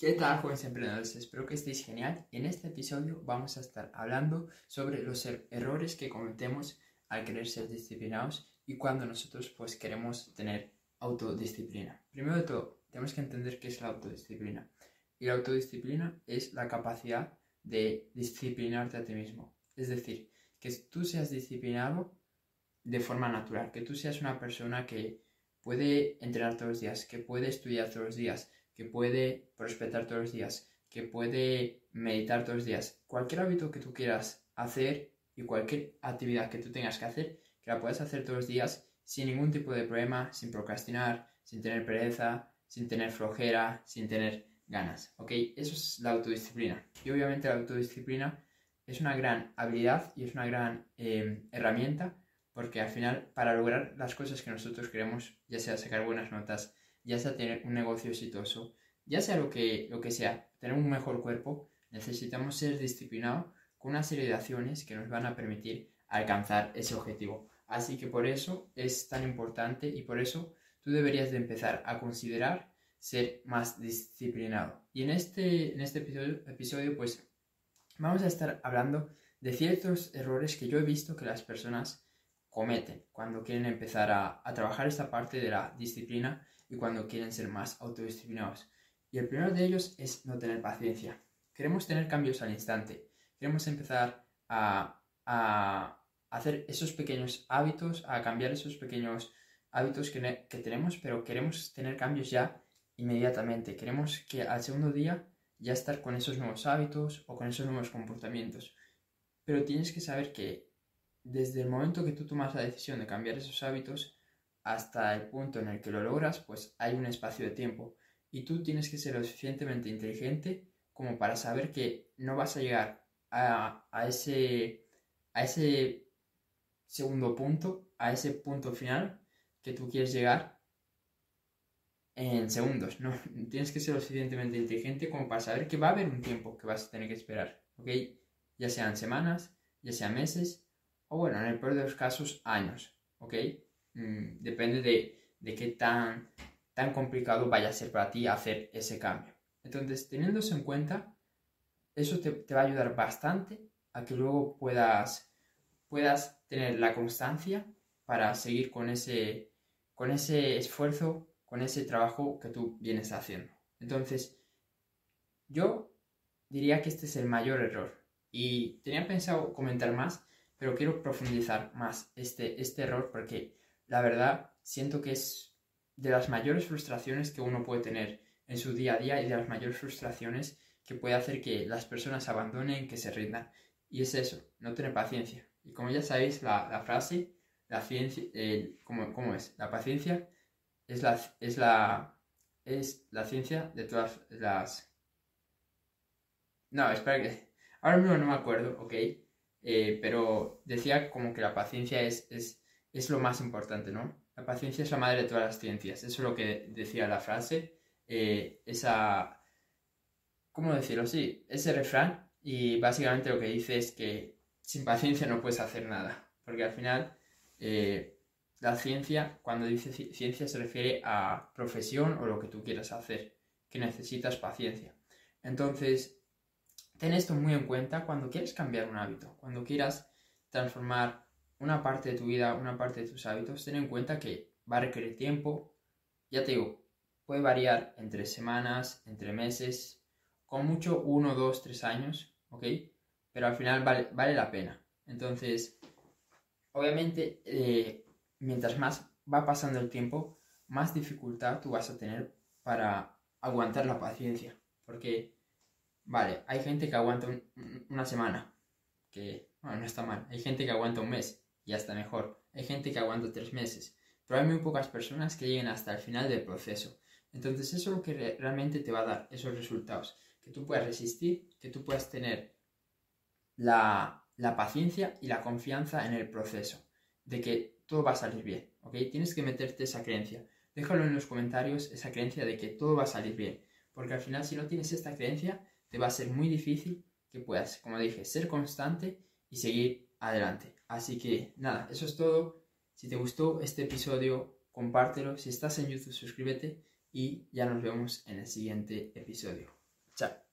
¿Qué tal, jóvenes emprendedores? Espero que estéis genial. En este episodio vamos a estar hablando sobre los er- errores que cometemos al querer ser disciplinados y cuando nosotros pues queremos tener autodisciplina. Primero de todo, tenemos que entender qué es la autodisciplina. Y la autodisciplina es la capacidad de disciplinarte a ti mismo. Es decir, que tú seas disciplinado de forma natural, que tú seas una persona que puede entrenar todos los días, que puede estudiar todos los días, que puede prospectar todos los días, que puede meditar todos los días. Cualquier hábito que tú quieras hacer y cualquier actividad que tú tengas que hacer, que la puedas hacer todos los días sin ningún tipo de problema, sin procrastinar, sin tener pereza, sin tener flojera, sin tener ganas. ¿Ok? Eso es la autodisciplina. Y obviamente la autodisciplina es una gran habilidad y es una gran eh, herramienta porque al final para lograr las cosas que nosotros queremos, ya sea sacar buenas notas, ya sea tener un negocio exitoso, ya sea lo que, lo que sea, tener un mejor cuerpo, necesitamos ser disciplinados con una serie de acciones que nos van a permitir alcanzar ese objetivo. Así que por eso es tan importante y por eso tú deberías de empezar a considerar ser más disciplinado. Y en este, en este episodio, episodio pues vamos a estar hablando de ciertos errores que yo he visto que las personas cometen cuando quieren empezar a, a trabajar esta parte de la disciplina y cuando quieren ser más autodisciplinados. Y el primero de ellos es no tener paciencia. Queremos tener cambios al instante. Queremos empezar a, a hacer esos pequeños hábitos, a cambiar esos pequeños hábitos que, que, tenemos, pero queremos tener cambios ya inmediatamente. Queremos que al segundo día ya estar con esos nuevos hábitos o con esos nuevos comportamientos. Pero tienes que saber que desde el momento que tú tomas la decisión de cambiar esos hábitos, hasta el punto en el que lo logras, pues hay un espacio de tiempo. Y tú tienes que ser lo suficientemente inteligente como para saber que no vas a llegar a, a, ese, a ese segundo punto, a ese punto final que tú quieres llegar en segundos. ¿no? Tienes que ser lo suficientemente inteligente como para saber que va a haber un tiempo que vas a tener que esperar. ¿Ok? Ya sean semanas, ya sean meses, o bueno, en el peor de los casos, años. ¿Ok? Mm, depende de, de qué tan, tan complicado vaya a ser para ti hacer ese cambio. Entonces, teniendo eso en cuenta, eso te, te, va a ayudar bastante a que luego puedas, puedas tener la constancia para seguir con ese, con ese esfuerzo, con ese trabajo que tú vienes haciendo. Entonces, yo diría que este es el mayor error. Y tenía pensado comentar más, pero quiero profundizar más este, este error porque la verdad siento que es de las mayores frustraciones que uno puede tener en su día a día y de las mayores frustraciones que puede hacer que las personas abandonen, que se rindan. Y es eso, no tener paciencia. Y como ya sabéis, la, la frase, la ciencia, eh, ¿cómo, ¿cómo, es? La paciencia es la, es, la, es la ciencia de todas las... No, espera que... Ahora mismo no me acuerdo, ok. Eh, pero decía como que la paciencia es, es es lo más importante, ¿no? La paciencia es la madre de todas las ciencias. Eso es lo que decía la frase. Eh, esa. ¿Cómo decirlo? Sí, ese refrán. Y básicamente lo que dice es que sin paciencia no puedes hacer nada. Porque al final, eh, la ciencia, cuando dice ciencia, se refiere a profesión o lo que tú quieras hacer. Que necesitas paciencia. Entonces, ten esto muy en cuenta cuando quieres cambiar un hábito. Cuando quieras transformar una parte de tu vida, una parte de tus hábitos, ten en cuenta que va a requerir tiempo. Ya te digo, puede variar entre semanas, entre meses, con mucho uno, dos, tres años, ¿ok? Pero al final vale, vale la pena. Entonces, obviamente, eh, mientras más va pasando el tiempo, más dificultad tú vas a tener para aguantar la paciencia. Porque, vale, hay gente que aguanta un, una semana, que bueno, no está mal. Hay gente que aguanta un mes, y hasta mejor. Hay gente que aguanta tres meses, pero hay muy pocas personas que lleguen hasta el final del proceso. Entonces eso es lo que re realmente te va a dar esos resultados, que tú puedas resistir, que tú puedas tener la, la, paciencia y la confianza en el proceso, de que todo va a salir bien, ¿ok? Tienes que meterte esa creencia. Déjalo en los comentarios, esa creencia de que todo va a salir bien, porque al final si no tienes esta creencia, te va a ser muy difícil que puedas, como dije, ser constante y seguir adelante. Así que nada, eso es todo. Si te gustó este episodio, compártelo. Si estás en YouTube, suscríbete y ya nos vemos en el siguiente episodio. Chao.